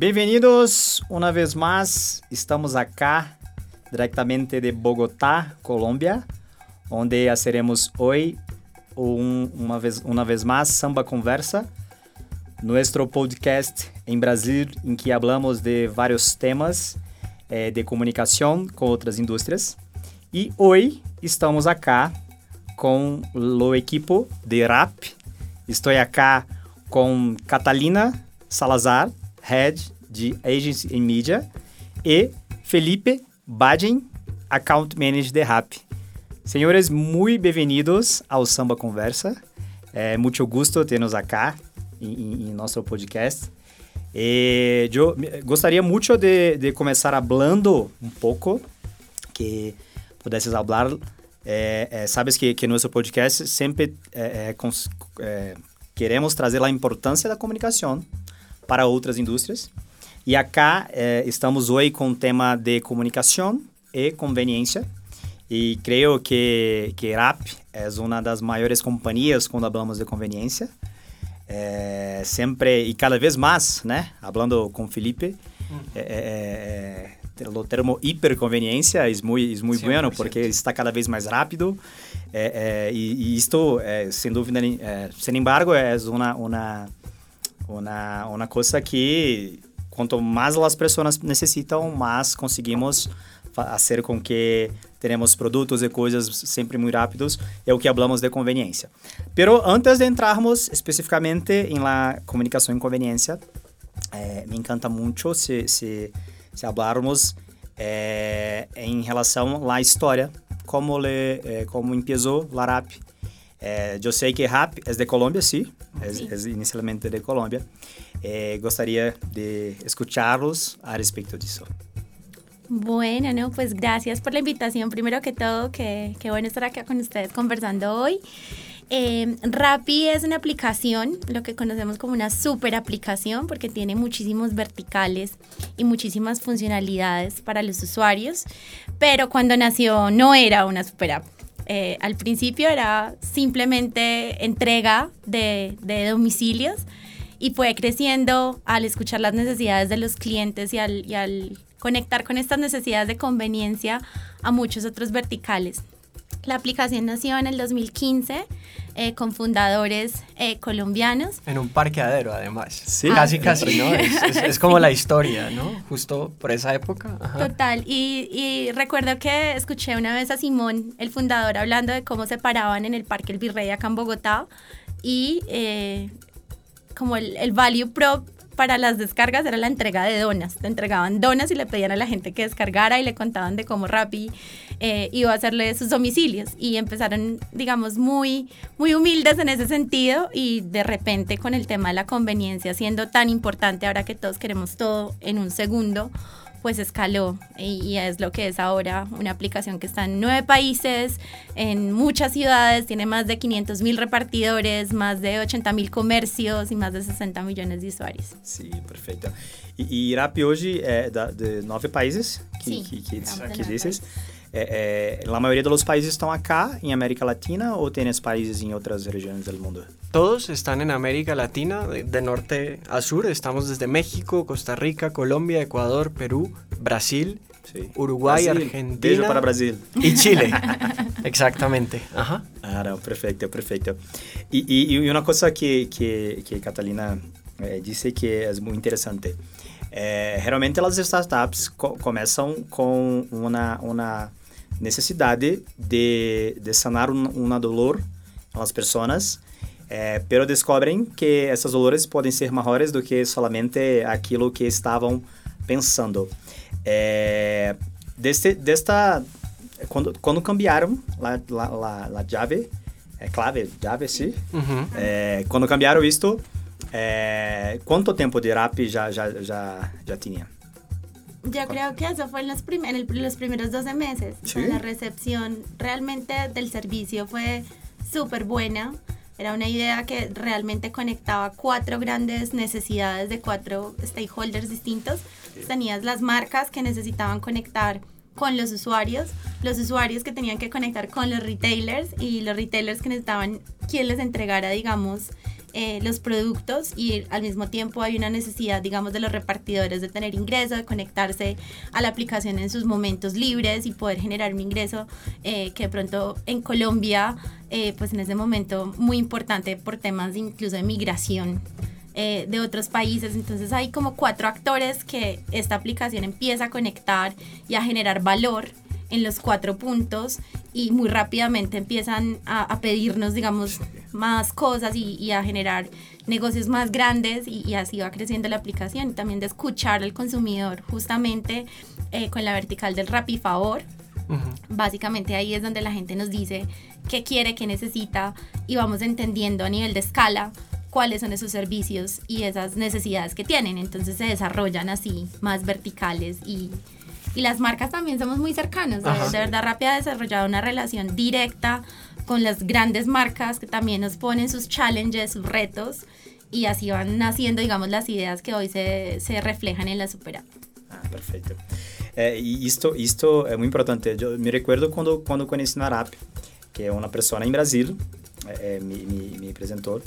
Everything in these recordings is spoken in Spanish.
Bem-vindos uma vez mais. Estamos acá diretamente de Bogotá, Colômbia, onde faremos hoje um, uma, vez, uma vez mais Samba Conversa, nosso podcast em Brasil, em que falamos de vários temas eh, de comunicação com outras indústrias. E hoje estamos acá com o equipo de rap. Estou acá com Catalina Salazar, Head de Agency and Media, e Felipe Badin, Account Manager de Rap. Senhores, muito bem-vindos ao Samba Conversa. É muito gosto ter-nos acá em, nosso podcast. E eu gostaria muito de, de começar falando um pouco, que pudesses falar. É, é, sabes que, que nosso podcast sempre é, é, queremos trazer a importância da comunicação para outras indústrias. E acá eh, estamos hoje com o tema de comunicação e conveniência. E creio que, que RAP é uma das maiores companhias quando falamos de conveniência. É, sempre e cada vez mais, né? Falando com Felipe, é, é, o termo hiperconveniência é muito, é muito bueno porque está cada vez mais rápido. e, e isto, sem dúvida, sem embargo, é uma, uma, uma, uma coisa que quanto mais as pessoas necessitam, mais conseguimos fazer com que tenhamos produtos e coisas sempre muito rápidos, é o que falamos de conveniência. Pero antes de entrarmos especificamente em la comunicação em conveniência, eh, me encanta muito se, se, se falarmos eh, em relação à história, como, le, eh, como começou a RAP. eu sei que RAP é de Colômbia, sim, sí. é, é inicialmente de Colômbia. Eh, gostaria de escucharlos a respecto de eso. Bueno, no, pues gracias por la invitación. Primero que todo, que, que bueno estar acá con ustedes conversando hoy. Eh, Rappi es una aplicación, lo que conocemos como una super aplicación, porque tiene muchísimos verticales y muchísimas funcionalidades para los usuarios, pero cuando nació no era una super app. Eh, al principio era simplemente entrega de, domicilios y fue creciendo al escuchar las necesidades de los clientes y al, y al conectar con estas necesidades de conveniencia a muchos otros verticales. La aplicación nació en el 2015 eh, con fundadores eh, colombianos. En un parqueadero, además. Sí. Casi, casi, ¿no? Es, es, como la historia, ¿no? Justo por esa época. Total. Y, y, recuerdo que escuché una vez a Simón, el fundador, hablando de cómo se paraban en el Parque El Virrey acá en Bogotá y eh, como el, el value prop para las descargas era la entrega de donas. Te entregaban donas y le pedían a la gente que descargara y le contaban de cómo Rappi eh, iba a hacerle sus domicilios. Y empezaron, digamos, muy, muy humildes en ese sentido y de repente con el tema de la conveniencia siendo tan importante ahora que todos queremos todo en un segundo pues escaló y, es lo que es ahora una aplicación que está en nueve países, en muchas ciudades, tiene más de 500 mil repartidores, más de 80 mil comercios y más de 60 millones de usuarios. Sí, perfecto. Y, y Rappi hoy es de nueve países que, sí, que, que, que dices. É, é, a maioria dos países estão acá em América Latina ou tem países em outras regiões do mundo? Todos están en América Latina, de, norte a sur. Estamos desde México, Costa Rica, Colombia, Ecuador, Perú, Brasil, sí. Uruguay, Brasil. Argentina. Beijo para Brasil. Y Chile. Exactamente. Ajá. Ah, não, perfeito, perfeito. E, e, e uma coisa que, que, que Catalina eh, disse que é muito interessante. Eh, geralmente as startups co começam com uma, uma necessidade de, de sanar um, uma dolor às pessoas, é, pero descobrem que essas dolores podem ser maiores do que somente aquilo que estavam pensando. Deste, desta, quando, quando cambiaram a, a, a chave, é clave, chave, sim, uhum. é, quando cambiaram isto, é, quanto tempo de rap já, já, já, já tinha? Yo creo que eso fue en los, en los primeros 12 meses. la recepción realmente del servicio fue súper buena. Era una idea que realmente conectaba cuatro grandes necesidades de cuatro stakeholders distintos. Tenías las marcas que necesitaban conectar con los usuarios, los usuarios que tenían que conectar con los retailers y los retailers que necesitaban quien les entregara, digamos, eh, los productos y al mismo tiempo hay una necesidad, digamos, de los repartidores de tener ingreso, de conectarse a la aplicación en sus momentos libres y poder generar un ingreso eh, que de pronto en Colombia, eh, pues en ese momento muy importante por temas de incluso de migración. de otros países. Entonces hay como cuatro actores que esta aplicación empieza a conectar y a generar valor en los cuatro puntos y muy rápidamente empiezan a, pedirnos, digamos, más cosas y, a generar negocios más grandes y, así va creciendo la aplicación. Y también de escuchar al consumidor justamente eh, con la vertical del Rappi Favor. Básicamente ahí es donde la gente nos dice qué quiere, qué necesita y vamos entendiendo a nivel de escala cuáles son esos servicios y esas necesidades que tienen. Entonces se desarrollan así más verticales y, y las marcas también somos muy cercanos. De, verdad, Rappi ha desarrollado una relación directa con las grandes marcas que también nos ponen sus challenges, sus retos y así van naciendo, digamos, las ideas que hoy se, se reflejan en la Super App. Ah, perfecto. Eh, y esto, esto es muy importante. Yo me recuerdo cuando, cuando conocí Narap, que una persona en Brasil eh, eh, me, me, me presentó.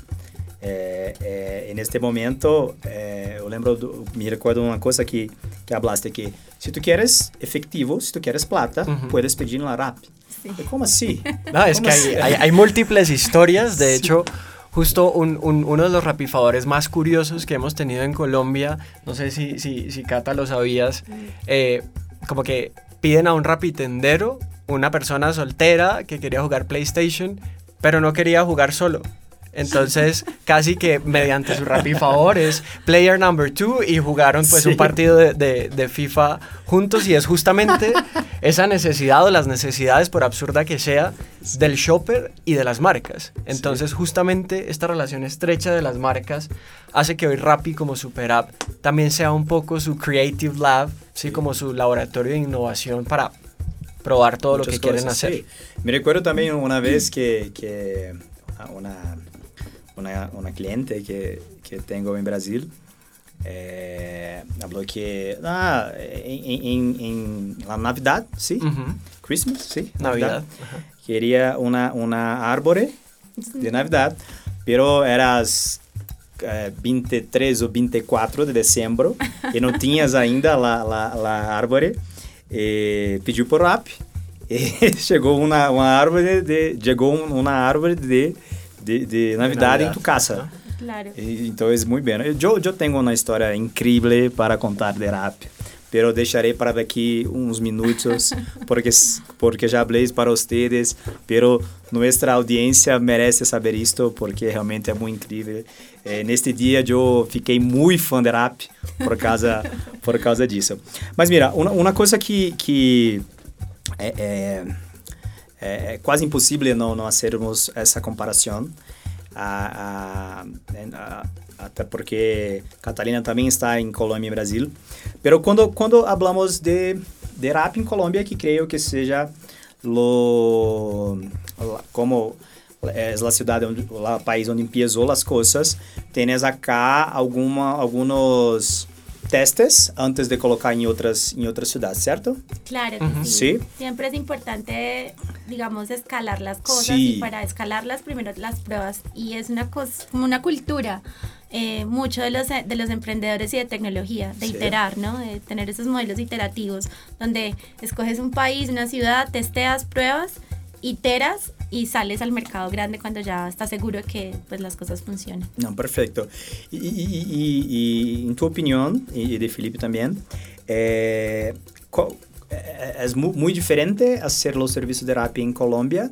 É, é, neste momento, é, eu lembro, do, me recordo uma coisa que, que hablaste aqui. Se tu queres efectivo, se tu queres plata, puedes pedir na RAP. Sí. ¿Cómo así? No, es que hay, hay, hay, múltiples historias. De sí. hecho, justo un, un, uno de los rapifadores más curiosos que hemos tenido en Colombia, no sé si, si, si Cata lo sabías, eh, como que piden a un rapitendero, una persona soltera que quería jugar PlayStation, pero no quería jugar solo. Entonces, casi que mediante su Rappi favores, player number two, y jugaron pues un partido de, de, FIFA juntos. Y es justamente esa necesidad o las necesidades, por absurda que sea, del shopper y de las marcas. Entonces, justamente esta relación estrecha de las marcas hace que hoy Rappi como super app también sea un poco su creative lab, ¿sí? como su laboratorio de innovación para probar todo lo que quieren hacer. Me recuerdo también una vez que, que una una, una cliente que, que tengo en Brasil eh, habló que ah, en, en, en, la Navidad, sí, uh -huh. Christmas, sí, Navidad, Navidad. Uh -huh. quería una, una árbore de Navidad, pero eras eh, 23 ou 24 de dezembro e não tinhas ainda la, la, la árvore, e pediu por rap e chegou uma, uma árvore de, chegou uma árvore de de, de Navidad en tu casa. Claro. Y, entonces, muy bien. Yo, yo tengo una historia increíble para contar de rap, pero deixaré para daqui uns minutos, porque, porque já falei para vocês, pero nossa audiência merece saber isto, porque realmente é muito incrível. Eh, neste dia eu fiquei muito fã de rap por causa, por causa disso. Mas mira, uma, uma coisa que, que é, é é, é quase impossível não, não fazermos essa comparação. A, a, a, até porque Catalina também está em Colômbia e Brasil. Mas quando quando falamos de de rap em Colômbia, que creio que seja lo como é a cidade o país onde começou as coisas, tens acá alguma alguns testes antes de colocar en otras, en otras ciudades, ¿cierto? Claro que sí. Siempre es importante, digamos, escalar las cosas y para escalarlas primero las pruebas y es una cosa, como una cultura. Eh, mucho de los, de los emprendedores y de tecnología, de iterar, ¿no? De tener esos modelos iterativos donde escoges un país, una ciudad, testeas, pruebas, iteras y sales al mercado grande cuando ya estás seguro que pues, las cosas funcionan. No, perfecto. Y, y, y, en tu opinión, y de Felipe también, eh, eh, es muy, muy, diferente hacer los servicios de Rappi en Colombia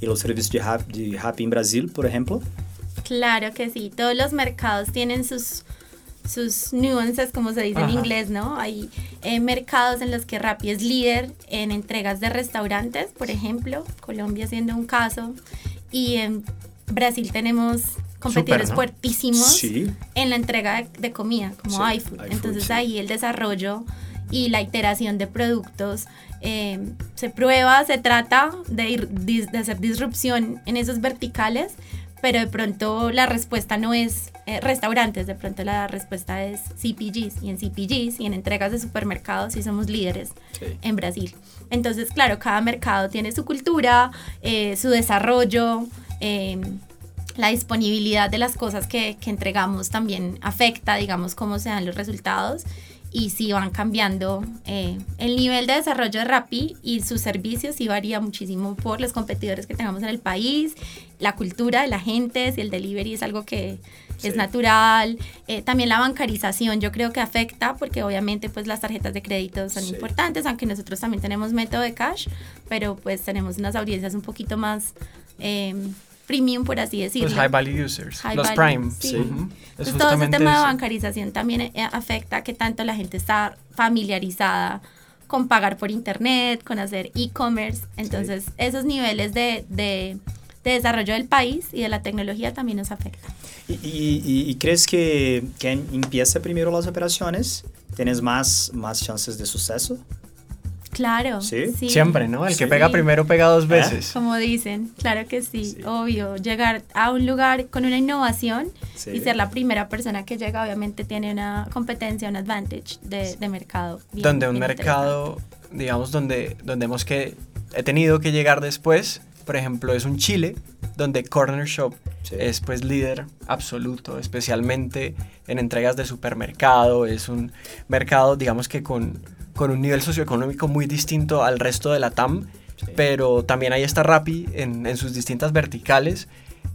y los servicios de Rappi, de Rappi en Brasil, por ejemplo? Claro que sí, todos los mercados tienen sus sus nuances, como se dice en inglés, ¿no? Hay eh, mercados en los que Rappi es líder en entregas de restaurantes, por ejemplo, Colombia siendo un caso, y en Brasil tenemos competidores fuertísimos en la entrega de, comida, como iFood. Entonces ahí el desarrollo y la iteración de productos eh, se prueba, se trata de, de hacer disrupción en esos verticales pero de pronto la respuesta no es eh, restaurantes, de pronto la respuesta es CPGs y en CPGs y en entregas de supermercados sí somos líderes en Brasil. Entonces, claro, cada mercado tiene su cultura, eh, su desarrollo. Em, la disponibilidad de las cosas que, que entregamos también afecta, digamos, cómo se dan los resultados y si van cambiando. Eh, el nivel de desarrollo de Rappi y sus servicios sí varía muchísimo por los competidores que tengamos en el país, la cultura de la gente, si el delivery es algo que es natural, eh, también la bancarización yo creo que afecta porque obviamente pues las tarjetas de crédito son importantes, aunque nosotros también tenemos método de cash, pero pues tenemos unas audiencias un poquito más... Eh, premium, por así decirlo. Los high value users, los prime. Sí. Entonces, todo ese tema de bancarización también eh, afecta que tanto la gente está familiarizada con pagar por internet, con hacer e-commerce. Entonces, esos niveles de, de, de, desarrollo del país y de la tecnología también nos afectan. ¿Y, y, y crees que quien empieza primero las operaciones, tienes más, más chances de suceso? Claro. ¿Sí? Siempre, ¿no? El que pega primero pega dos ¿Eh? veces. Como dicen, claro que sí, obvio. Llegar a un lugar con una innovación y ser la primera persona que llega, obviamente tiene una competencia, un advantage de, de mercado. donde un mercado, digamos, donde, donde hemos que, he tenido que llegar después, por ejemplo, es un Chile, donde Corner Shop es pues líder absoluto, especialmente en entregas de supermercado, es un mercado, digamos que con con un nivel socioeconómico muy distinto al resto de la TAM, pero también ahí está Rappi en, en sus distintas verticales.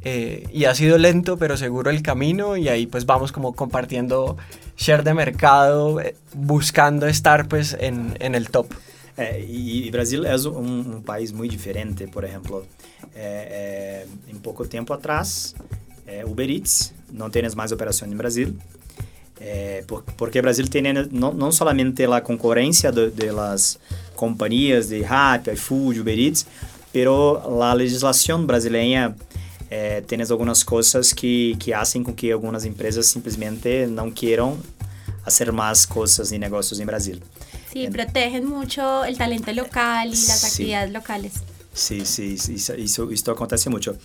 Eh, y ha sido lento pero seguro el camino y ahí pues vamos como compartiendo share de mercado, eh, buscando estar pues en, en el top. Eh, y Brasil es un, un, país muy diferente, por ejemplo, en poco tiempo atrás, Uber Eats, no tienes más operación en Brasil, Eh, por, porque Brasil tem não, não somente a concorrência de, de las companhias de Rappi, iFood, Uber Eats, pero a legislação brasileira eh, tem algumas coisas que, que fazem com que algumas empresas simplesmente não queiram fazer mais coisas e negócios em Brasil. Sí, protegen mucho el talento local y las sí. actividades locales. Sí, sí, isso, isso, acontece muito.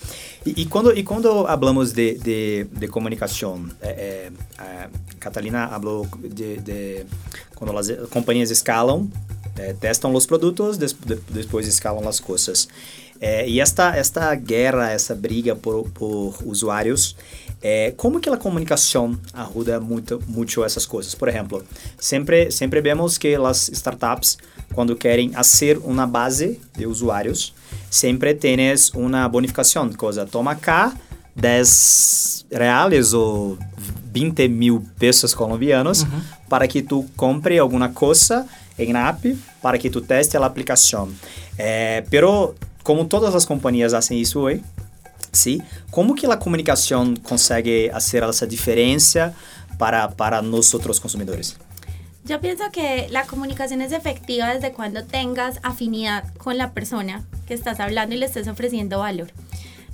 E, e, quando, e quando falamos de, de, de comunicação, é, é, Catalina falou de, de, quando as companhias escalam, é, testam os produtos, des, de, depois escalam as coisas. E esta, esta guerra, essa briga por, por usuários, como que a comunicação ajuda muito, muito essas coisas? Por exemplo, sempre, sempre vemos que as startups, quando querem fazer uma base de usuários, sempre tienes uma bonificação, coisa, toma cá 10 reais ou 20 mil pesos colombianos uhum. para que tu compre alguma coisa em app para que tu teste a aplicação. É, pero como todas as companhias fazem isso hoje, sim, como que a comunicação consegue fazer essa diferença para para nós outros consumidores? Yo pienso que la comunicación es efectiva desde cuando tengas afinidad con la persona que estás hablando y le estés ofreciendo valor.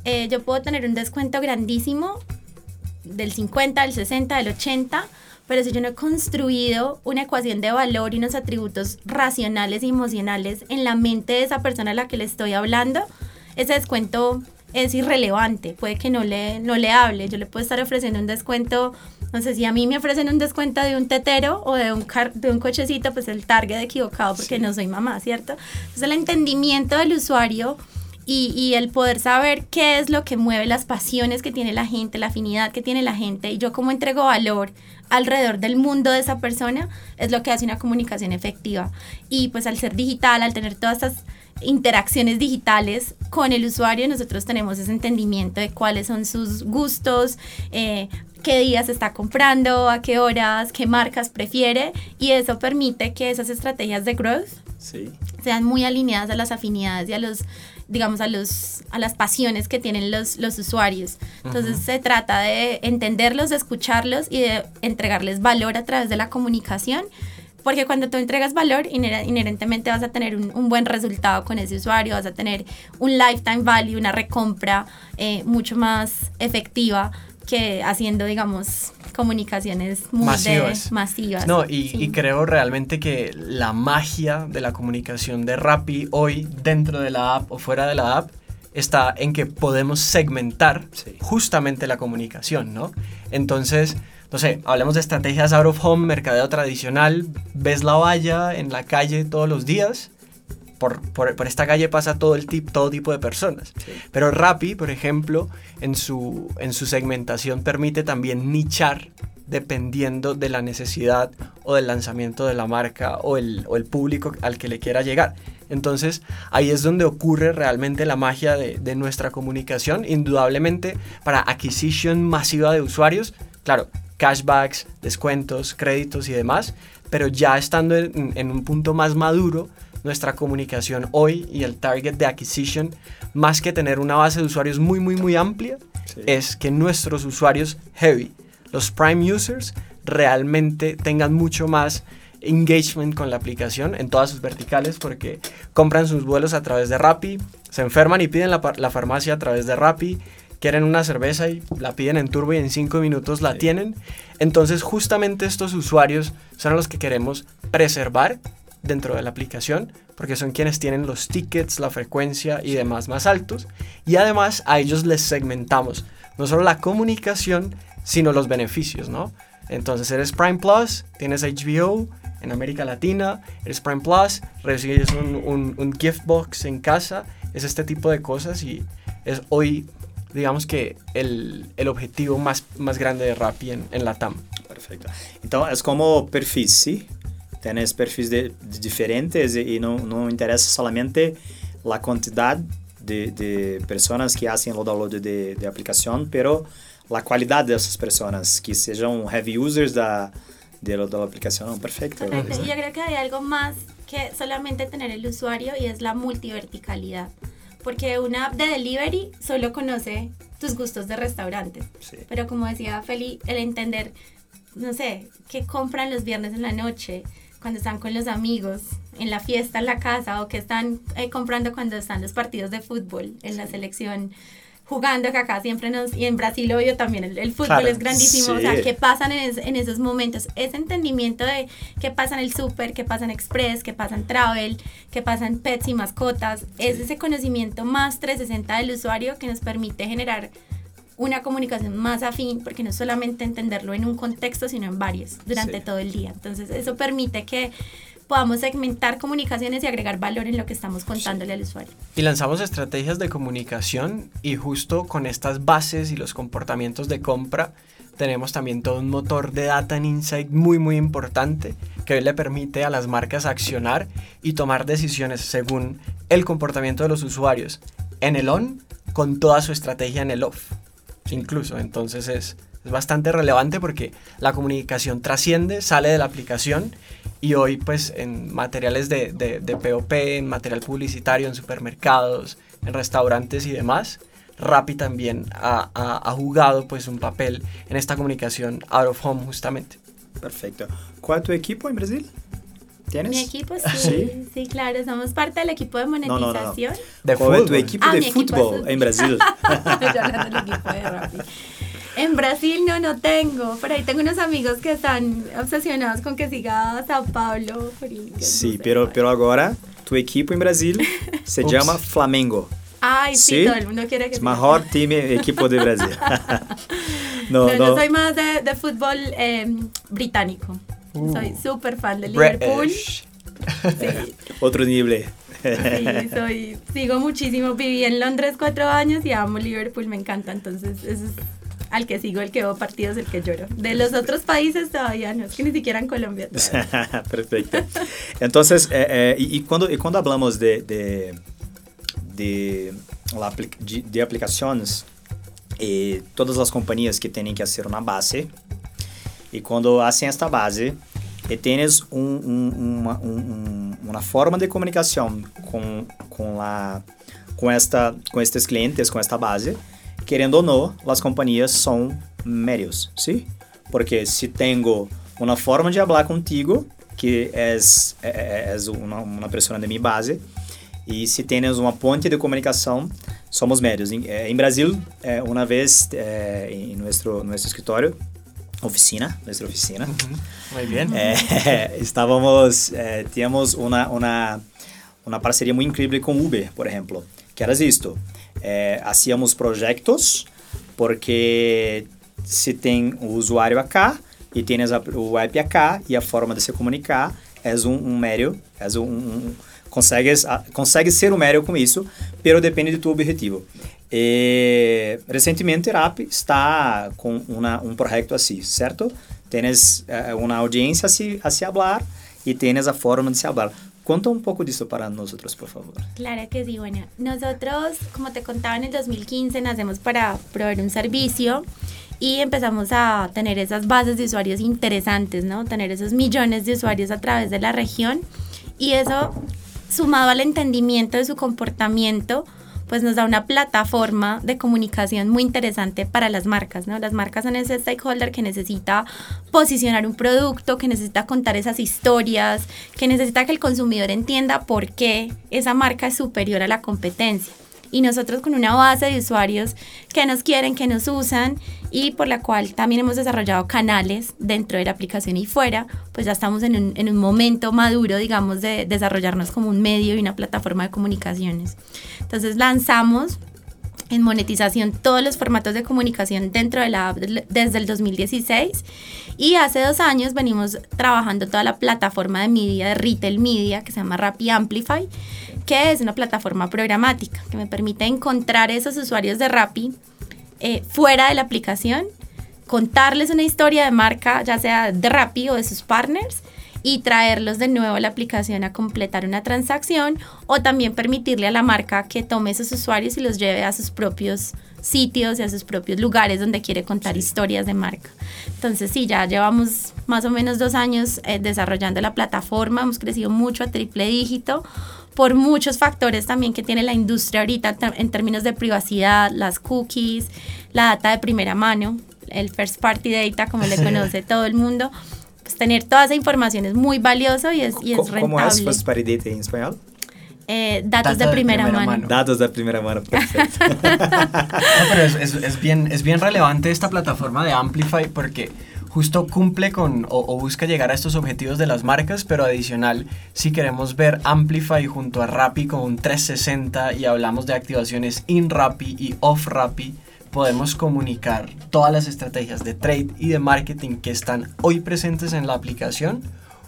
Eh, yo puedo tener un descuento grandísimo del 50, del 60, del 80, pero si yo no he construido una ecuación de valor y unos atributos racionales y emocionales en la mente de esa persona a la que le estoy hablando, ese descuento es irrelevante, puede que no le, no le hable, yo le puedo estar ofreciendo un descuento, sé, si a mí me ofrecen un descuento de un tetero o de un, car de un cochecito, pues el target equivocado porque sí. no soy mamá, ¿cierto? Entonces el entendimiento del usuario y, y, el poder saber qué es lo que mueve las pasiones que tiene la gente, la afinidad que tiene la gente y yo cómo entrego valor alrededor del mundo de esa persona es lo que hace una comunicación efectiva. Y pues al ser digital, al tener todas estas interacciones digitales con el usuario, nosotros tenemos ese entendimiento de cuáles son sus gustos, eh, qué días está comprando, a qué horas, qué marcas prefiere y eso permite que esas estrategias de growth sí. sean muy alineadas a las afinidades y a los digamos, a, los, a las pasiones que tienen los, los usuarios. Entonces uh -huh. se trata de entenderlos, de escucharlos y de entregarles valor a través de la comunicación, porque cuando tú entregas valor, inher inherentemente vas a tener un, un, buen resultado con ese usuario, vas a tener un lifetime value, una recompra eh, mucho más efectiva que haciendo, digamos, comunicaciones muy masivas. De, masivas no, y, sí. y, creo realmente que la magia de la comunicación de Rappi hoy dentro de la app o fuera de la app está en que podemos segmentar sí. justamente la comunicación, ¿no? Entonces, no sé, hablemos de estrategias out of home, mercadeo tradicional, ves la valla en la calle todos los días por, por, esta calle pasa todo, el tip, todo tipo de personas. Pero Rappi, por ejemplo, en su, en su segmentación permite también nichar dependiendo de la necesidad o del lanzamiento de la marca o el, o el público al que le quiera llegar. Entonces ahí es donde ocurre realmente la magia de, de, nuestra comunicación, indudablemente para adquisición masiva de usuarios, claro, cashbacks, descuentos, créditos y demás, pero ya estando en, en un punto más maduro, nuestra comunicación hoy y el target de acquisition, más que tener una base de usuarios muy, muy, muy amplia, es que nuestros usuarios heavy, los prime users, realmente tengan mucho más engagement con la aplicación en todas sus verticales porque compran sus vuelos a través de Rappi, se enferman y piden la, la farmacia a través de Rappi, quieren una cerveza y la piden en turbo y en cinco minutos la tienen. Entonces justamente estos usuarios son los que queremos preservar dentro de la aplicación porque son quienes tienen los tickets, la frecuencia y demás más altos. Y además a ellos les segmentamos no solo la comunicación, sino los beneficios, ¿no? Entonces eres Prime Plus, tienes HBO en América Latina, eres Prime Plus, recibes un, un, gift box en casa, es este tipo de cosas y es hoy, digamos que el, el objetivo más, más grande de Rappi en, en la TAM. Perfecto. Entonces es como perfil, ¿sí? Tienes perfiles de, de diferentes y no, no interesa solamente la cantidad de, de personas que hacen el download de, de aplicación, pero a qualidade dessas pessoas, que sejam heavy users da, de, de la aplicación. Perfecto. Perfecto. Y yo creo que hay algo más que solamente tener el usuario y es la multiverticalidad. Porque una app de delivery solo conoce tus gustos de restaurante. Sí. Pero como decía Feli, el entender, no sé, qué compran los viernes en la noche, cuando están con los amigos, en la fiesta en la casa, o qué están eh, comprando cuando están los partidos de fútbol en la selección jugando, que acá siempre nos, y en Brasil obvio también, el, fútbol es grandísimo, o sea, qué pasan en, en, esos momentos, ese entendimiento de qué pasa en el súper, qué pasa en Express, qué pasa en Travel, qué pasa en Pets y mascotas, es ese conocimiento más 360 del usuario que nos permite generar una comunicación más afín, porque no solamente entenderlo en un contexto, sino en varios, durante todo el día. Entonces, eso permite que podamos segmentar comunicaciones y agregar valor en lo que estamos contándole al usuario. Y lanzamos estrategias de comunicación y justo con estas bases y los comportamientos de compra tenemos también todo un motor de data and insight muy muy importante que hoy le permite a las marcas accionar y tomar decisiones según el comportamiento de los usuarios en el on con toda su estrategia en el off incluso entonces es, es bastante relevante porque la comunicación trasciende sale de la aplicación y hoy pues en materiales de, de, de, POP, en material publicitario, en supermercados, en restaurantes y demás, Rappi también ha, ha, ha, jugado pues un papel en esta comunicación out of home justamente. Perfecto. ¿Cuál es tu equipo en Brasil? ¿Tienes? Mi equipo sí, sí, sí, claro, somos parte del equipo de monetización. No, no, no. ¿De ¿Cuál es tu equipo ah, de fútbol en Brasil? Yo hablando del equipo de Rappi. En Brasil no, no tengo. Por ahí tengo unos amigos que están obsesionados con que siga Sao Paulo. Sí, pero, pero ahora tu equipo en Brasil se llama Flamengo. Ay, sí, todo el mundo quiere que Es mejor team equipo de Brasil. no, no, Yo soy más de, de fútbol eh, británico. Uh. Soy súper fan de Liverpool. Sí. Otro nivel. Sí, soy, sigo muchísimo. Viví en Londres cuatro años y amo Liverpool, me encanta. Entonces, eso es al que sigo, el que veo partidos, el que lloro. De los otros países todavía no, es que ni siquiera en Colombia. Perfecto. Entonces, eh, eh, y, y, cuando, y cuando hablamos de, de, de, la, de, aplicaciones, eh, todas as companhias que têm que fazer uma base, e quando fazem esta base, e tens um, um, uma, um, forma de comunicação com, com, a, com, esta, com estes clientes, com esta base, querendo ou não, as companhias são médios, ¿sí? Porque se tenho uma forma de falar contigo, que é, é, é uma, uma pessoa de minha base, e se tens uma ponte de comunicação, somos médios. Em, em Brasil, é, uma vez é, em nosso, nosso escritório, oficina, nossa oficina, bien. É, estávamos, é, tínhamos uma, uma, uma parceria muito incrível com Uber, por exemplo, que era isto hacíamos projetos porque se tem o usuário acá e tens o app acá e a forma de se comunicar é um, um meio, é um, um consegues, a- consegues ser um médio com isso, pero depende do teu objetivo. E, recentemente, Rap está com uma, um projeto assim, certo? Tens eh, uma audiência a se, a se hablar e tens a forma de se hablar. Conta un poco de eso para nosotros, por favor. Claro que sí, bueno, nosotros, como te contaba, en el 2015 nacemos para proveer un servicio y empezamos a tener esas bases de usuarios interesantes, ¿no? Tener esos millones de usuarios a través de la región y eso, sumado al entendimiento de su comportamiento, pues nos da una plataforma de comunicación muy interesante para las marcas, ¿no? Las marcas son ese stakeholder que necesita posicionar un producto, que necesita contar esas historias, que necesita que el consumidor entienda por qué esa marca es superior a la competencia. Y nosotros con una base de usuarios que nos quieren, que nos usan y por la cual también hemos desarrollado canales dentro de la aplicación y fuera, pues ya estamos en un, en un momento maduro, digamos, de desarrollarnos como un medio y una plataforma de comunicaciones. Entonces lanzamos en monetización todos los formatos de comunicación dentro de la app desde el 2016 y hace dos años venimos trabajando toda la plataforma de media, de retail media que se llama Rappi Amplify que es una plataforma programática que me permite encontrar esos usuarios de Rappi eh, fuera de la aplicación, contarles una historia de marca, ya sea de Rappi o de sus partners, y traerlos de nuevo a la aplicación a completar una transacción o también permitirle a la marca que tome esos usuarios y los lleve a sus propios sitios y a sus propios lugares donde quiere contar sí. historias de marca. Entonces sí, ya llevamos más o menos dos años eh, desarrollando la plataforma, hemos crecido mucho a triple dígito por muchos factores también que tiene la industria ahorita en términos de privacidad, las cookies, la data de primera mano, el first party data como le conoce todo el mundo. Pues tener toda esa información es muy valioso y es, y es rentable. ¿Cómo es first party data en español? Eh, datos Data de, primera, de primera mano. mano. Datos de primera mano, perfecto. no, pero es, es, es, bien, es bien relevante esta plataforma de Amplify porque justo cumple con o, busca llegar a estos objetivos de las marcas, pero adicional, si queremos ver Amplify junto a Rappi como un 360 y hablamos de activaciones in Rappi y off Rappi, podemos comunicar todas las estrategias de trade y de marketing que están hoy presentes en la aplicación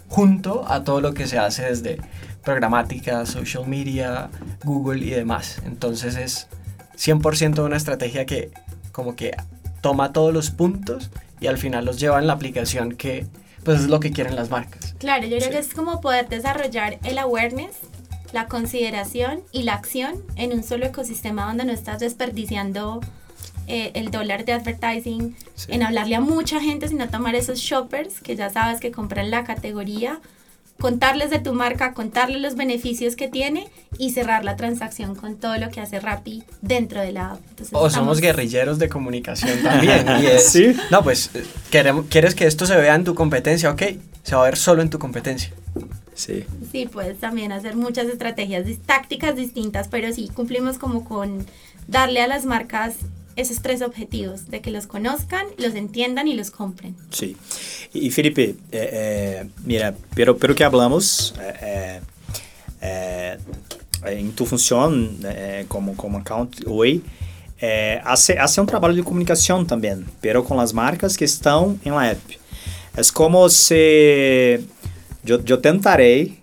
junto a todo lo que se hace desde programática, social media, Google y demás. Entonces es 100% una estrategia que como que toma todos los puntos y al final los lleva en la aplicación que pues es lo que quieren las marcas. Claro, yo creo sí. que es como poder desarrollar el awareness, la consideración y la acción en un solo ecosistema donde no estás desperdiciando eh, el dólar de advertising sí. en hablarle a mucha gente, sino tomar esos shoppers que ya sabes que compran la categoría, contarles de tu marca, contarles los beneficios que tiene y cerrar la transacción con todo lo que hace Rappi dentro de la app. Entonces, o estamos... somos guerrilleros de comunicación también. y es, ¿Sí? No, pues queremos, quieres que esto se vea en tu competencia, ok, se va a ver solo en tu competencia. Sí. Sí, puedes también hacer muchas estrategias, tácticas distintas, pero sí cumplimos como con darle a las marcas esos tres objetivos, de que los conozcan, los entiendan y los compren. Sí. Y Felipe, eh, eh, mira, pero, pero que hablamos eh, en tu función como, como account hoy, hace, hace un trabajo de comunicación también, pero con las marcas que están en la app. Es como si yo, yo tentaré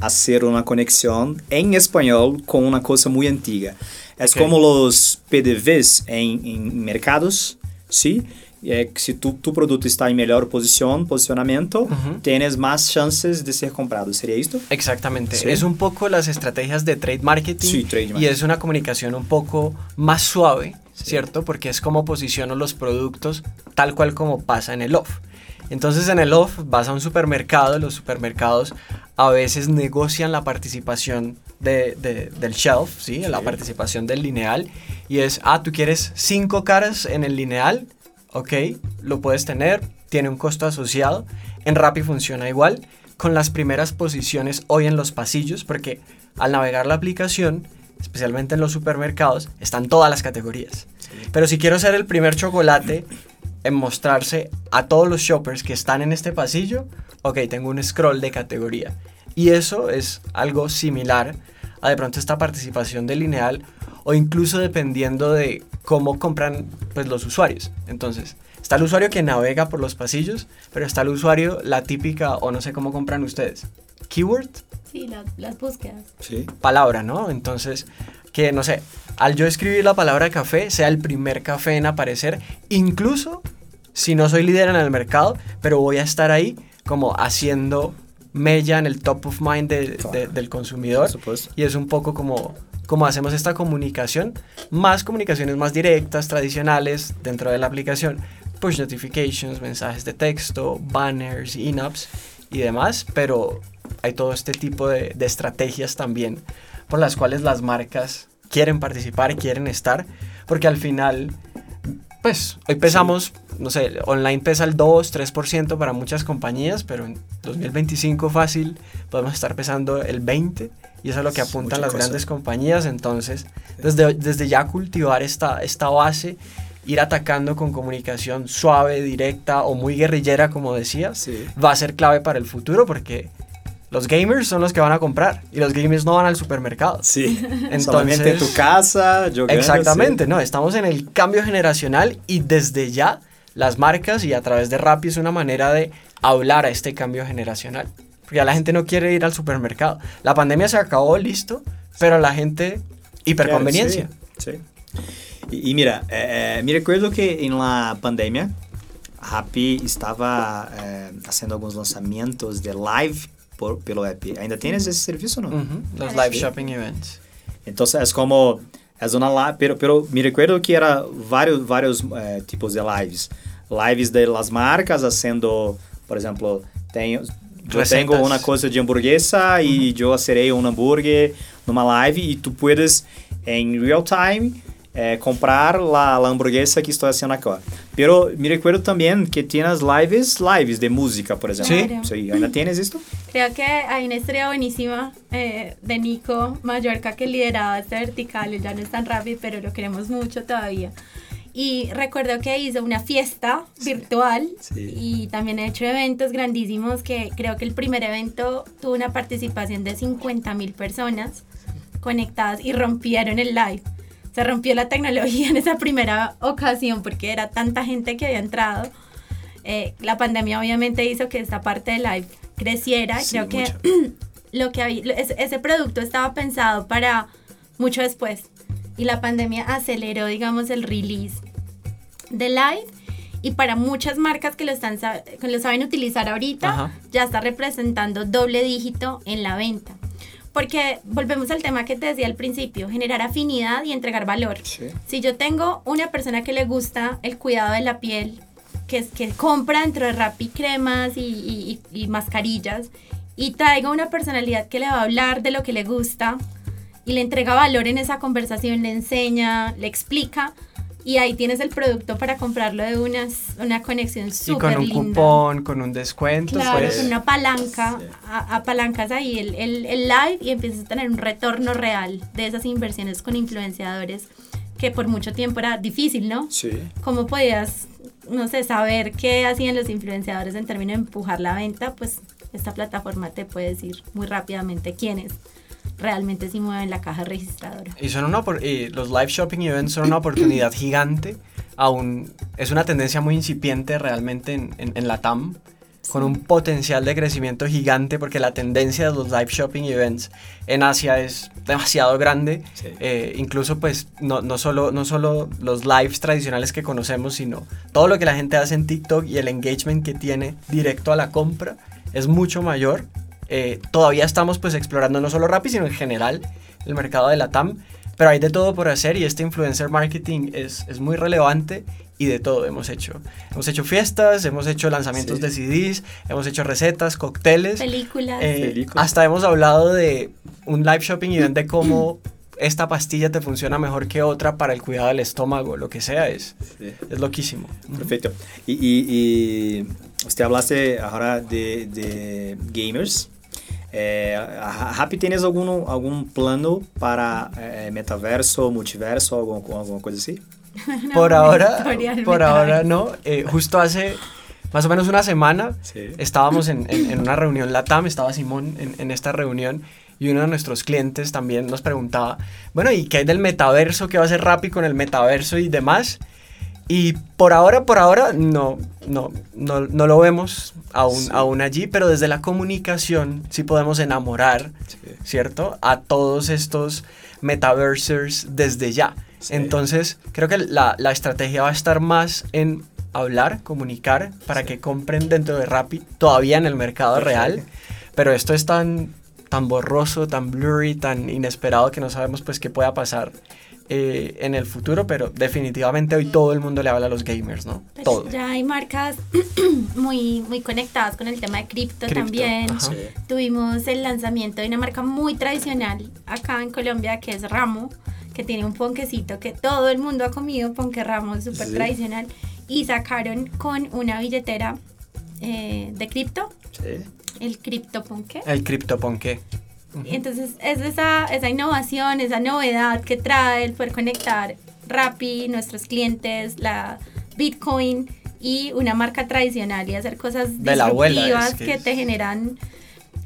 hacer una conexión en español con una cosa muy antigua. Es okay. como los PDVs en, en mercados, ¿sí? É, se tu, tu produto está em melhor posição, posicionamento, uh -huh. tienes más chances de ser comprado. ¿Sería esto? Exactamente. ¿Sí? Es un poco las estrategias de trade marketing, sí, trade marketing. y es una comunicación un poco más suave, sí. ¿cierto? Porque es como posiciono los productos tal cual como pasa en el off. Entonces en el off vas a un supermercado, los supermercados a veces negocian la participación de, de, del shelf, ¿sí? Sí. la participación del lineal, y es, ah, tú quieres cinco caras en el lineal, ok, lo puedes tener, tiene un costo asociado, en Rappi funciona igual, con las primeras posiciones hoy en los pasillos, porque al navegar la aplicación, especialmente en los supermercados, están todas las categorías. Sí. Pero si quiero ser el primer chocolate en mostrarse a todos los shoppers que están en este pasillo, ok, tengo un scroll de categoría. Y eso es algo similar a de pronto esta participación de lineal o incluso dependiendo de cómo compran pues, los usuarios. Entonces, está el usuario que navega por los pasillos, pero está el usuario, la típica, o no sé cómo compran ustedes. Keyword, Sí, las búsquedas. Sí. Palabra, ¿no? Entonces, que no sé, al yo escribir la palabra café, sea el primer café en aparecer, incluso si no soy líder en el mercado, pero voy a estar ahí como haciendo mella en el top of mind del consumidor. Y es un poco como, como hacemos esta comunicación, más comunicaciones más directas, tradicionales dentro de la aplicación, push notifications, mensajes de texto, banners, in-ups y demás, pero hay todo este tipo de, de estrategias también por las cuales las marcas quieren participar, quieren estar, porque al final, pues hoy pesamos, no sé, online pesa el 2, 3% para muchas compañías, pero en 2025 fácil podemos estar pesando el 20% y eso es lo que apuntan las grandes compañías, entonces desde, desde ya cultivar esta, esta base ir atacando con comunicación suave, directa o muy guerrillera, como decía, va a ser clave para el futuro porque los gamers son los que van a comprar y los gamers no van al supermercado. Sí, Entonces, solamente en tu casa, yo Exactamente, no, estamos en el cambio generacional y desde ya las marcas y a través de Rappi es una manera de hablar a este cambio generacional. Porque ya la gente no quiere ir al supermercado. La pandemia se acabó, listo, pero la gente hiperconveniencia. Sí, Y, mira, eh, eh, me recuerdo que en la pandemia Rappi estaba eh, haciendo algunos lanzamientos de live por, pelo app. ¿Ainda tienes ese servicio o no? Los live shopping events. Entonces es como, es una pero, pero me recuerdo que era varios, varios eh, tipos de lives. Lives de las marcas haciendo, por ejemplo, tenho, eu tenho uma coisa de hamburguesa e eu asserei um hambúrguer numa live e tu puedes em real time eh, comprar la, la, hamburguesa que estoy haciendo acá. Pero me recuerdo también que tienes lives, lives de música, por ejemplo. ¿Sí? sí ¿Ainda tienes esto? Creo que hay una historia buenísima eh, de Nico Mallorca que lideraba este vertical. Ya no es tan rápido, pero lo queremos mucho todavía. Y recuerdo que hizo una fiesta virtual y también ha hecho eventos grandísimos que creo que el primer evento tuvo una participación de 50 mil personas conectadas y rompieron el live se rompió la tecnología en esa primera ocasión porque era tanta gente que había entrado. Eh, la pandemia obviamente hizo que esta parte de live creciera. Creo que lo que había, ese producto estaba pensado para mucho después y la pandemia aceleró, digamos, el release de live y para muchas marcas que lo, están, que lo saben utilizar ahorita, ya está representando doble dígito en la venta. Porque volvemos al tema que te decía al principio, generar afinidad y entregar valor. Si yo tengo una persona que le gusta el cuidado de la piel, que, que compra dentro de Rappi cremas y, y mascarillas, y traigo una personalidad que le va a hablar de lo que le gusta y le entrega valor en esa conversación, le enseña, le explica, y ahí tienes el producto para comprarlo de unas, una conexión súper linda. Y con un cupón, con un descuento. Claro, pues. con una palanca, apalancas ahí el, el, el, live y empiezas a tener un retorno real de esas inversiones con influenciadores que por mucho tiempo era difícil, ¿no? Sí. ¿Cómo podías, no sé, saber qué hacían los influenciadores en términos de empujar la venta? Pues esta plataforma te puede decir muy rápidamente quiénes realmente sí mueven la caja registradora. Y, son una, los live shopping events son una oportunidad gigante, aún es una tendencia muy incipiente realmente en, en, la TAM, con un potencial de crecimiento gigante porque la tendencia de los live shopping events en Asia es demasiado grande. Eh, incluso pues no, no, solo, no solo los lives tradicionales que conocemos, sino todo lo que la gente hace en TikTok y el engagement que tiene directo a la compra es mucho mayor eh, todavía estamos pues explorando no solo Rappi, sino en general el mercado de la TAM, pero hay de todo por hacer y este influencer marketing es, es muy relevante y de todo hemos hecho. Hemos hecho fiestas, hemos hecho lanzamientos de CDs, hemos hecho recetas, cócteles. Películas. Eh, hasta hemos hablado de un live shopping event de cómo esta pastilla te funciona mejor que otra para el cuidado del estómago, lo que sea, es, es loquísimo. Perfecto. Y, y, y, usted hablaste ahora de, de gamers. É, Rappi, tens algum, algum plano para é, metaverso, multiverso, alguma, alguma coisa assim? No, por ahora, por ahora no. Eh, justo hace más o menos una semana sí. estábamos en, en, en, una reunión LATAM, estaba Simón en, en, esta reunión y uno de nuestros clientes también nos preguntaba, bueno, ¿y qué hay del metaverso? ¿Qué va a hacer Rappi con el metaverso y demás? Y por ahora, por ahora, no, no, no, no lo vemos aún, Sí. aún allí, pero desde la comunicación sí podemos enamorar, ¿cierto? A todos estos metaversers desde ya. Sí. Entonces, creo que la, la estrategia va a estar más en hablar, comunicar, para que compren dentro de Rappi, todavía en el mercado real. Pero esto es tan, tan borroso, tan blurry, tan inesperado que no sabemos pues qué pueda pasar eh, en el futuro, pero definitivamente hoy todo el mundo le habla a los gamers, ¿no? Pues Todo. ya hay marcas muy, muy conectadas con el tema de cripto Cripto, también. ajá. Sí. Tuvimos el lanzamiento de una marca muy tradicional acá en Colombia que es Ramo, que tiene un ponquecito que todo el mundo ha comido, ponque Ramo, súper Sí. tradicional. Y sacaron con una billetera eh, de cripto, Sí. el cripto ponque. El CryptoPonke. Entonces es esa, esa innovación, esa novedad que trae el poder conectar Rappi, nuestros clientes, la Bitcoin y una marca tradicional y hacer cosas abuela, disruptivas es que que, es- te generan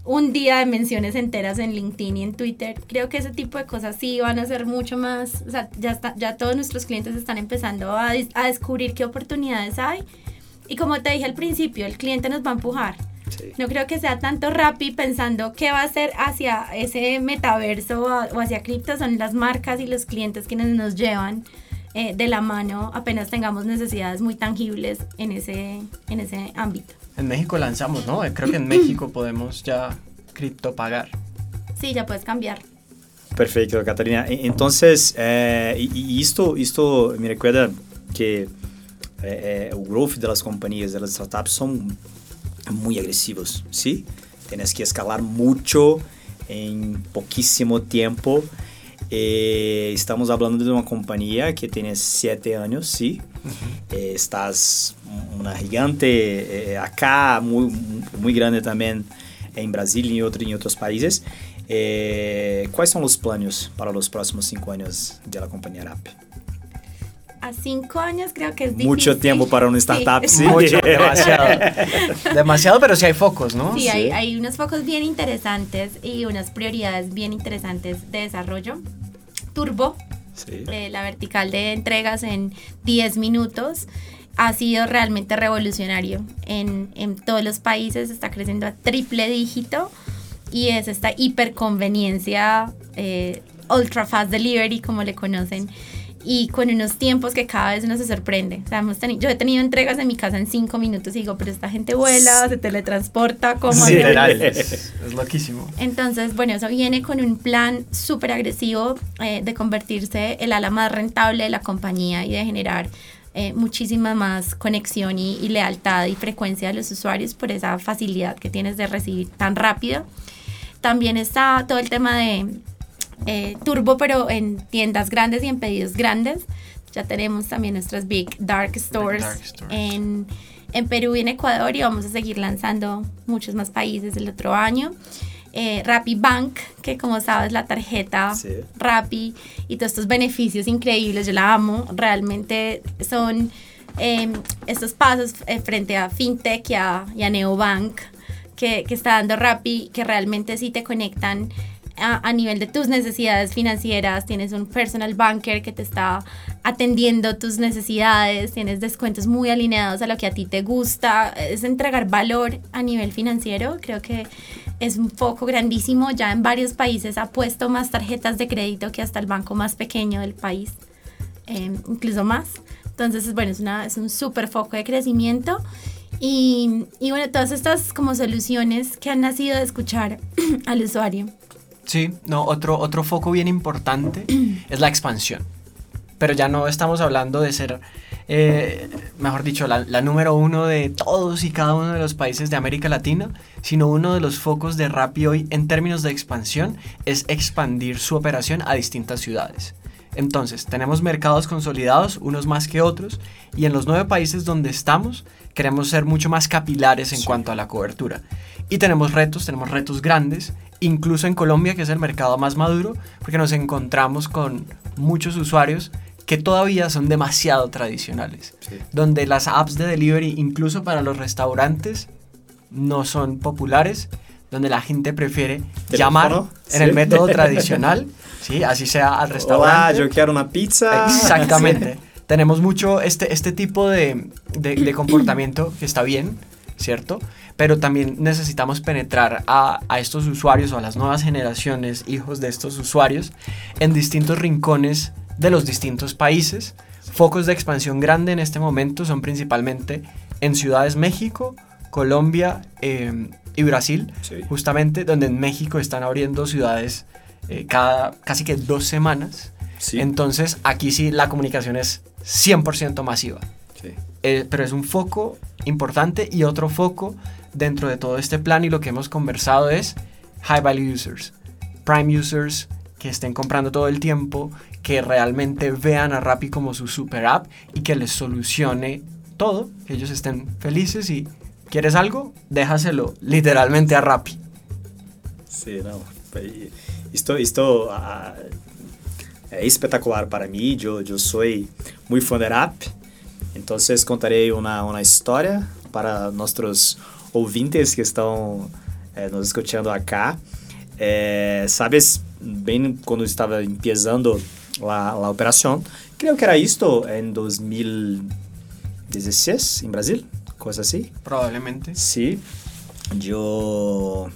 un día de menciones enteras en LinkedIn y en Twitter. Creo que ese tipo de cosas sí van a ser mucho más, o sea, ya, está, ya todos nuestros clientes están empezando a, a descubrir qué oportunidades hay. Y como te dije al principio, el cliente nos va a empujar. Sí. No creo que sea tanto Rappi pensando qué va a hacer hacia ese metaverso o o hacia cripto, son las marcas y los clientes quienes nos llevan eh, de la mano apenas tengamos necesidades muy tangibles en ese, en ese ámbito. En México lanzamos, ¿no? Creo que en México podemos ya cripto pagar. Sí, ya puedes cambiar. Perfeito, Catarina. E- Entonces, eh, e, e isto, isto me recuerda que eh, eh, o growth das companhias, das startups, são muito agressivos, ¿sí? Tienes que escalar mucho en poquísimo tiempo. Eh, estamos hablando de una compañía que tiene siete años, ¿sí? Eh, estás una gigante eh, acá, muy, muy grande también en Brasil y en, otro, en otros países. Eh, ¿Cuáles son los planos para los próximos cinco años de la compañía RAP? A cinco años creo que es difícil. Mucho tiempo para una startup, sí. Mucho, demasiado. demasiado, pero sí hay focos, ¿no? Sí, Sí. Hay, hay unos focos bien interesantes y unas prioridades bien interesantes de desarrollo. Turbo, Sí. eh, la vertical de entregas en 10 minutos ha sido realmente revolucionario en, en todos los países, está creciendo a triple dígito y es esta hiperconveniencia, eh, ultra fast delivery como le conocen y con unos tiempos que cada vez uno se sorprende. O sea, hemos teni- yo he tenido entregas en mi casa en 5 minutos y digo, pero esta gente vuela, se teletransporta, ¿cómo Sí, hacen Literal, eso?". es, es loquísimo. Entonces, bueno, eso viene con un plan súper agresivo eh, de convertirse el ala más rentable de la compañía y de generar eh, muchísima más conexión y, y lealtad y frecuencia de los usuarios por esa facilidad que tienes de recibir tan rápido. También está todo el tema de eh, turbo, pero en tiendas grandes y en pedidos grandes. Ya tenemos también nuestras Big Dark Stores, Dark Stores. En, en Perú y en Ecuador y vamos a seguir lanzando muchos más países el otro año. Eh, Rappi Bank, que como sabes la tarjeta Sí. Rappi y todos estos beneficios increíbles, yo la amo, realmente son eh, estos pasos eh, frente a FinTech y a, y a Neobank que, que está dando Rappi, que realmente sí te conectan a, a nivel de tus necesidades financieras, tienes un personal banker que te está atendiendo tus necesidades, tienes descuentos muy alineados a lo que a ti te gusta, es entregar valor a nivel financiero, creo que es un foco grandísimo, ya en varios países ha puesto más tarjetas de crédito que hasta el banco más pequeño del país, eh, incluso más. Entonces, bueno, es, una, es un súper foco de crecimiento. Y, y bueno, todas estas como soluciones que han nacido de escuchar al usuario. Sí, no, otro, otro foco bien importante es la expansión. Pero ya no estamos hablando de ser, eh, mejor dicho, la, la número uno de todos y cada uno de los países de América Latina, sino uno de los focos de Rappi hoy en términos de expansión es expandir su operación a distintas ciudades. Entonces, tenemos mercados consolidados, unos más que otros, y en los nueve países donde estamos queremos ser mucho más capilares en Sí. cuanto a la cobertura. Y tenemos retos, tenemos retos grandes, incluso en Colombia, que es el mercado más maduro, porque nos encontramos con muchos usuarios que todavía son demasiado tradicionales, Sí. donde las apps de delivery, incluso para los restaurantes, no son populares, donde la gente prefiere llamar en Sí. el método tradicional, ¿sí? así sea al Hola, restaurante. yo quiero una pizza. Exactamente. tenemos mucho este, este tipo de, de, de comportamiento que está bien, ¿cierto? Pero también necesitamos penetrar a, a, estos usuarios o a las nuevas generaciones, hijos de estos usuarios, en distintos rincones de los distintos países. Focos de expansión grande en este momento son principalmente en ciudades México, Colombia eh, y Brasil, sí. justamente donde en México están abriendo ciudades eh, cada casi que dos semanas. Sí. Entonces aquí sí la comunicación es 100% masiva. Eh, pero es un foco importante y otro foco dentro de todo este plan y lo que hemos conversado es high value users, prime users que estén comprando todo el tiempo, que realmente vean a Rappi como su super app y que les solucione todo, que ellos estén felices y quieres algo, déjaselo literalmente a Rappi. Sí, no, esto, esto uh, é espetacular para mim, eu, eu sou muito fã da app, então contarei uma, uma história para nossos ouvintes que estão é, nos escutando acá. É, sabes, bem quando estava começando a, a operação, creio que era isto em 2016 em Brasil, coisa assim. Provavelmente. Sim. Eu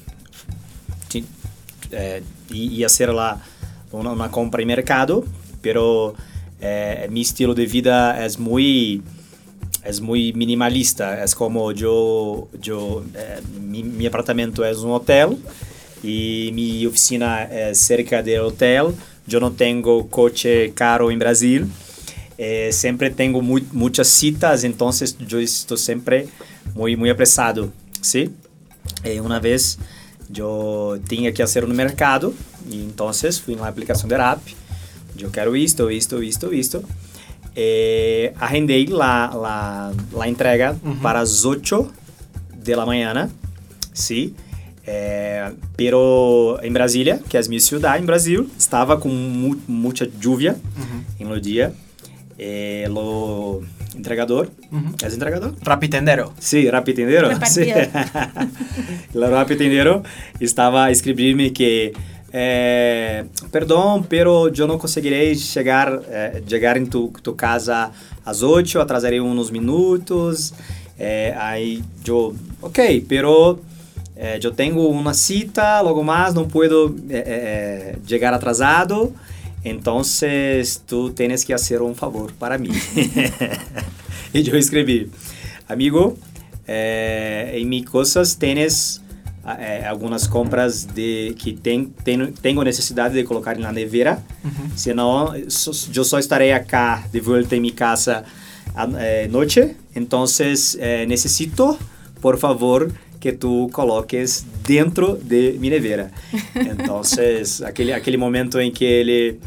eh, ia ser lá uma, uma, compra em mercado, pero eh, meu estilo de vida é muito é muito minimalista, é como eu, eu eh, mi, meu apartamento é um hotel e minha oficina é cerca do hotel. Eu não tenho coche caro em Brasil. Eh, sempre tenho muito, muitas citas, então eu estou sempre muito, muito apressado, sim? Eh, uma vez eu tinha que fazer no mercado, e então fui na aplicação de app, eu quero isto, isto, isto, isto. Eh, agendei lá, lá, lá entrega uhum. para as 8 da manhã, sim. Eh, pero em Brasília, que é a minha cidade em Brasil, estava com mu muita lluvia uhum. no dia. Eh, lo entregador. Uhum. ¿Es entregador? Rapitendero. Sí, rapitendero. Sí. el rapitendero estaba a escribirme que eh, perdão, pero eu não conseguirei chegar, eh, chegar em tu, tu casa às 8, atrasarei uns minutos. Eh, aí eu, ok, pero eu tenho uma cita, logo mais não eh, chegar atrasado. Entonces, tú tienes que hacer un favor para mí. y yo escribí, amigo, eh, en mis cosas tienes eh, algunas compras de que ten, ten, tengo necesidad de colocar en la nevera. Uh -huh. Senão, yo solo estaré acá de vuelta en mi casa eh, noche. Entonces, eh, necesito, por favor, que tu coloques dentro de mi nevera. Então, aquele, aquele momento em que ele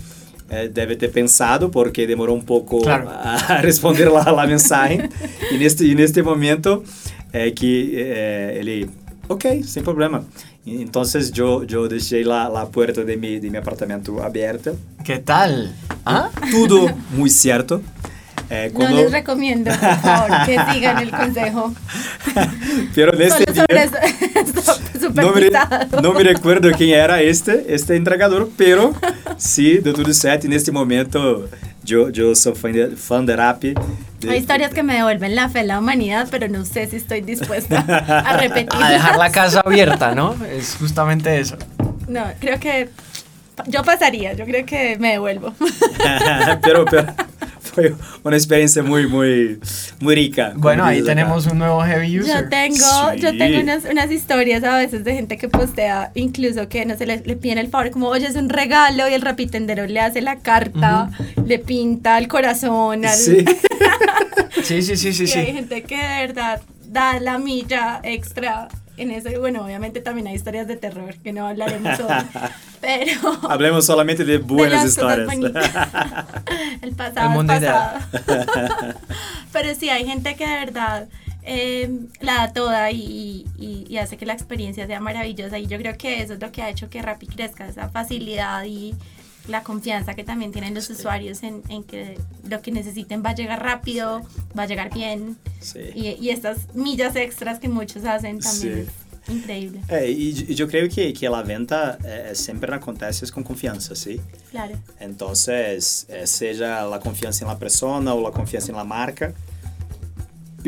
é, deve ter pensado, porque demorou um pouco claro. a responder lá a mensagem. e, neste, e neste momento é que é, ele, ok, sem problema. Então, eu, eu deixei lá, lá a porta de, mi, de meu apartamento aberta. Que tal? ¿Ah? Tudo muito certo. Eh, cuando... No les recomiendo, por favor, que sigan el consejo. Pero en este día, no, me, no me recuerdo quién era este, este entregador, pero sí, de todo certo. En este momento, yo, yo soy fan de, fan de rap. De... Hay historias que me devuelven la fe en la humanidad, pero no sé si estoy dispuesta a repetir. A dejar la casa abierta, ¿no? Es justamente eso. No, creo que yo pasaría, yo creo que me devuelvo. pero, pero fue una experiencia muy, muy, muy rica. Bueno, ahí tenemos acá. un nuevo heavy user. Yo tengo, sí. yo tengo unas, unas, historias a veces de gente que postea, incluso que no se le, le piden el favor, como, oye, es un regalo, y el rapitendero le hace la carta, uh -huh. le pinta el corazón. Al... Sí. sí, sí, sí, sí. Y sí. hay gente que de verdad da la milla extra en eso. Y bueno, obviamente también hay historias de terror que no hablaremos hoy. Pero. Hablemos solamente de buenas de historias. el pasado El es pasado. Pero sí, hay gente que de verdad eh, la da toda y, y, y, hace que la experiencia sea maravillosa. Y yo creo que eso es lo que ha hecho que Rappi crezca, esa facilidad y la confianza que también tienen los sí. usuarios en, en, que lo que necesiten va a llegar rápido, va a llegar bien. Sí. Y, y, estas millas extras que muchos hacen también. Sí. Increíble. É, e, eu creio que, que a venda sempre acontece com confiança, sim? Claro. Então, é, seja a confiança na pessoa ou a confiança na marca,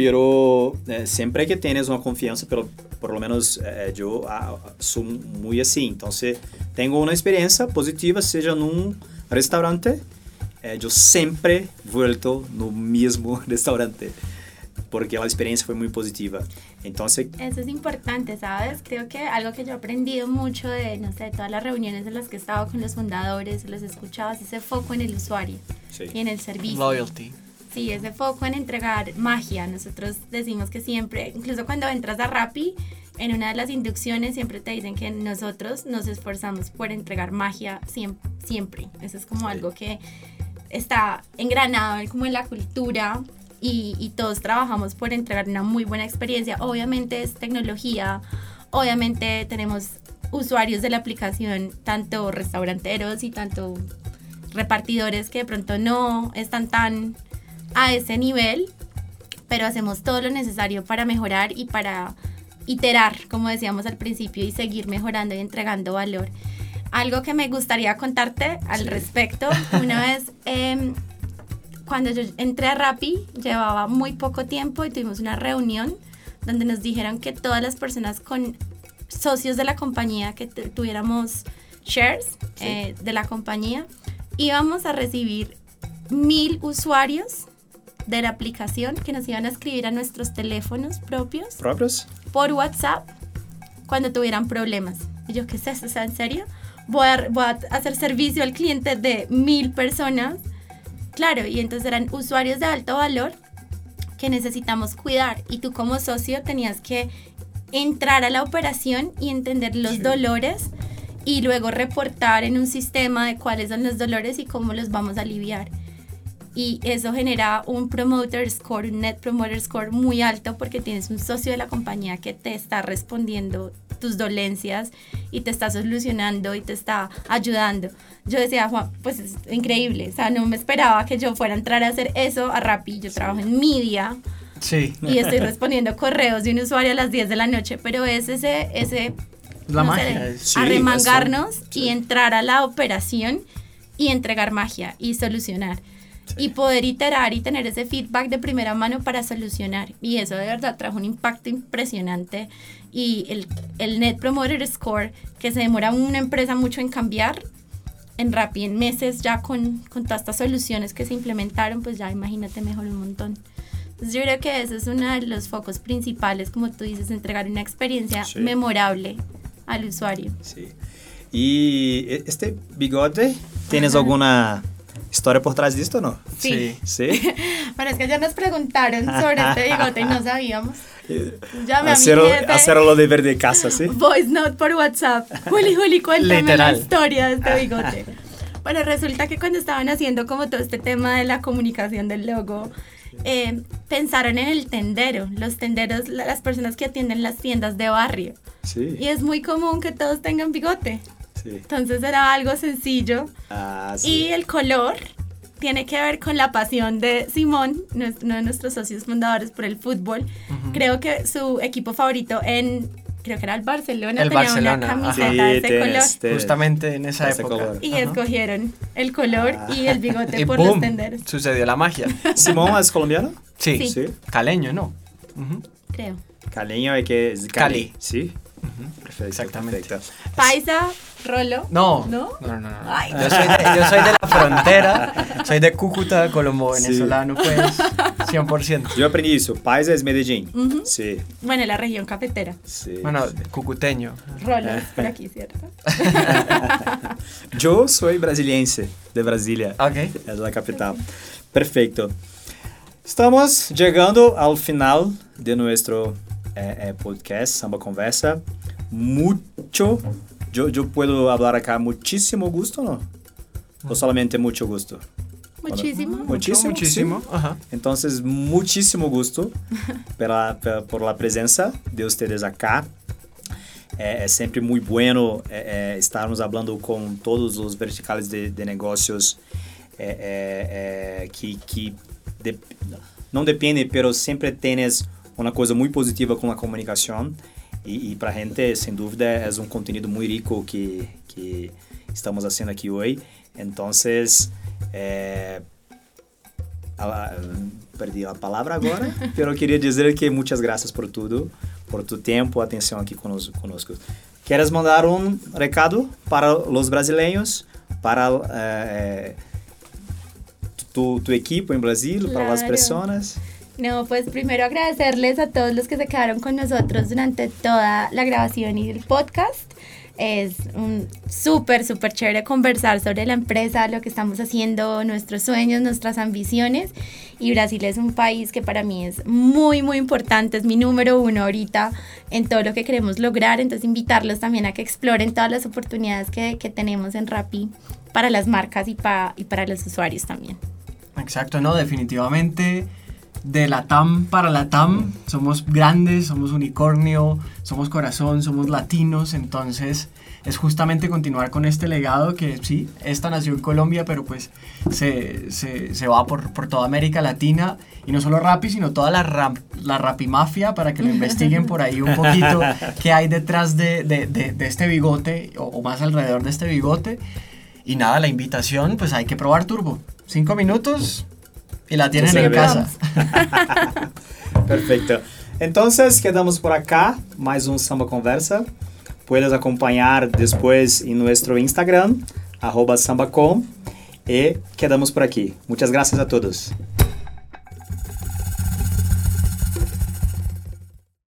pero é, sempre que tienes uma confiança, pelo, por lo menos é, eu ah, sou muito assim. Então, se tenho uma experiência positiva, seja num restaurante, é, eu sempre volto no mesmo restaurante. porque la experiencia fue muy positiva. Entonces... Eso es importante, ¿sabes? Creo que algo que yo he aprendido mucho de, no sé, todas las reuniones en las que he estado con los fundadores, los he escuchado, es ese foco en el usuario sí. y en el servicio. Loyalty. Sí, ese foco en entregar magia. Nosotros decimos que siempre, incluso cuando entras a Rappi, en una de las inducciones siempre te dicen que nosotros nos esforzamos por entregar magia siempre. siempre. Eso es como algo que está engranado como en la cultura y, todos trabajamos por entregar una muy buena experiencia. Obviamente es tecnología, obviamente tenemos usuarios de la aplicación, tanto restauranteros y tanto repartidores que de pronto no están tan a ese nivel, pero hacemos todo lo necesario para mejorar y para iterar, como decíamos al principio, y seguir mejorando y entregando valor. Algo que me gustaría contarte al respecto, una vez eh, cuando yo entré a Rappi, llevaba muy poco tiempo y tuvimos una reunión donde nos dijeron que todas las personas con socios de la compañía, que tuviéramos shares eh, de la compañía, íbamos a recibir mil usuarios de la aplicación que nos iban a escribir a nuestros teléfonos propios. ¿Propios? Por WhatsApp cuando tuvieran problemas. Y yo, ¿qué es eso? ¿en serio? Voy a, voy a hacer servicio al cliente de mil personas Claro, y entonces eran usuarios de alto valor que necesitamos cuidar y tú como socio tenías que entrar a la operación y entender los dolores y luego reportar en un sistema de cuáles son los dolores y cómo los vamos a aliviar. Y eso genera un promoter score, un net promoter score muy alto porque tienes un socio de la compañía que te está respondiendo tus dolencias y te está solucionando y te está ayudando. Yo decía, Juan, pues es increíble, o sea, no me esperaba que yo fuera a entrar a hacer eso a Rappi, yo trabajo en media. Sí. Y estoy respondiendo correos de un usuario a las 10 de la noche, pero es ese, ese la magia. arremangarnos y entrar a la operación y entregar magia y solucionar. Y poder iterar y tener ese feedback de primera mano para solucionar. Y eso de verdad trajo un impacto impresionante y el, el Net Promoter Score, que se demora una empresa mucho en cambiar, en Rappi en meses ya con, con todas estas soluciones que se implementaron, pues ya imagínate mejor un montón. Entonces yo creo que ese es uno de los focos principales, como tú dices, entregar una experiencia memorable al usuario. Sí. Y e, este bigote, ¿tienes alguna historia por detrás de esto no? Sí. ¿Sí? bueno, es que ya nos preguntaron sobre este bigote y no sabíamos. Llame hacer, a Hacerlo de verde casa, ¿sí? Voice note por WhatsApp. Juli, Juli, cuéntame la historia de este bigote. Bueno, resulta que cuando estaban haciendo como todo este tema de la comunicación del logo, eh, pensaron en el tendero, los tenderos, las personas que atienden las tiendas de barrio. Sí. Y es muy común que todos tengan bigote. Sí. Entonces era algo sencillo. Ah, sí. Y el color tiene que ver con la pasión de Simón, uno de nuestros socios fundadores por el fútbol. Creo que su equipo favorito en creo que era el Barcelona, el tenía Barcelona. una camiseta de ese color. Justamente en esa época. Y escogieron el color y el bigote por los tenderos. Sucedió la magia. ¿Simón es colombiano? Sí. sí. Caleño, ¿no? Creo. Caleño es que es Cali. Sí. Perfecto, Exactamente. Paisa, Rolo. No. ¿No? No, no, no. Yo, soy de, yo, soy de, la frontera, soy de Cúcuta, colombo venezolano, pues 100%. Yo aprendí eso. Paisa es Medellín. Sí. Bueno, la región cafetera. Sí. Bueno, cucuteño. Rolo es por aquí, ¿cierto? yo soy brasiliense, de Brasilia. Ok. Es la capital. Perfecto. Estamos llegando al final de nuestro eh, eh, podcast Samba Conversa. Mucho, yo, yo puedo hablar acá muchísimo gusto, ¿no? O solamente mucho gusto. Muchísimo. Muchísimo. Muchísimo. Ajá. Entonces, muchísimo gusto pela, pela, por la presencia de ustedes acá. É, é sempre muito bueno é, é, estarmos falando com todos os verticais de, de negócios é, que, que de, não depende, pero sempre tens uma coisa muito positiva com a comunicação. E, e para a gente, sem dúvida, é um conteúdo muito rico que, que estamos fazendo aqui hoje. Então, é, perdi a palavra agora, eu queria dizer que muitas graças por tudo, por tu tempo, atenção aqui conosco. Queres mandar um recado para os brasileiros, para eh, tu, tu equipo en Brasil, claro. para las personas? No, pues primero agradecerles a todos los que se quedaron con nosotros durante toda la grabación y el podcast. Es un súper, súper chévere conversar sobre la empresa, lo que estamos haciendo, nuestros sueños, nuestras ambiciones. Y Brasil es un país que para mí es muy, muy importante, es mi número uno ahorita en todo lo que queremos lograr. Entonces, invitarlos también a que exploren todas las oportunidades que, que tenemos en Rappi para las marcas y, pa, y para los usuarios también. Exacto, no, definitivamente de la TAM para la TAM somos grandes, somos unicornio, somos corazón, somos latinos, entonces es justamente continuar con este legado que sí, esta nació en Colombia, pero pues se, se, se va por, por, toda América Latina y no solo Rappi, sino toda la, rap, la Rapimafia para que lo investiguen por ahí un poquito qué hay detrás de, de, de, este bigote o, o más alrededor de este bigote. Y nada, la invitación, pues hay que probar Turbo. Cinco minutos y la tienen en casa. Perfecto. Entonces, quedamos por acá. Mais um Samba Conversa. Puedes acompanhar depois em nosso Instagram, arroba sambacom. E quedamos por aqui. Muitas graças a todos.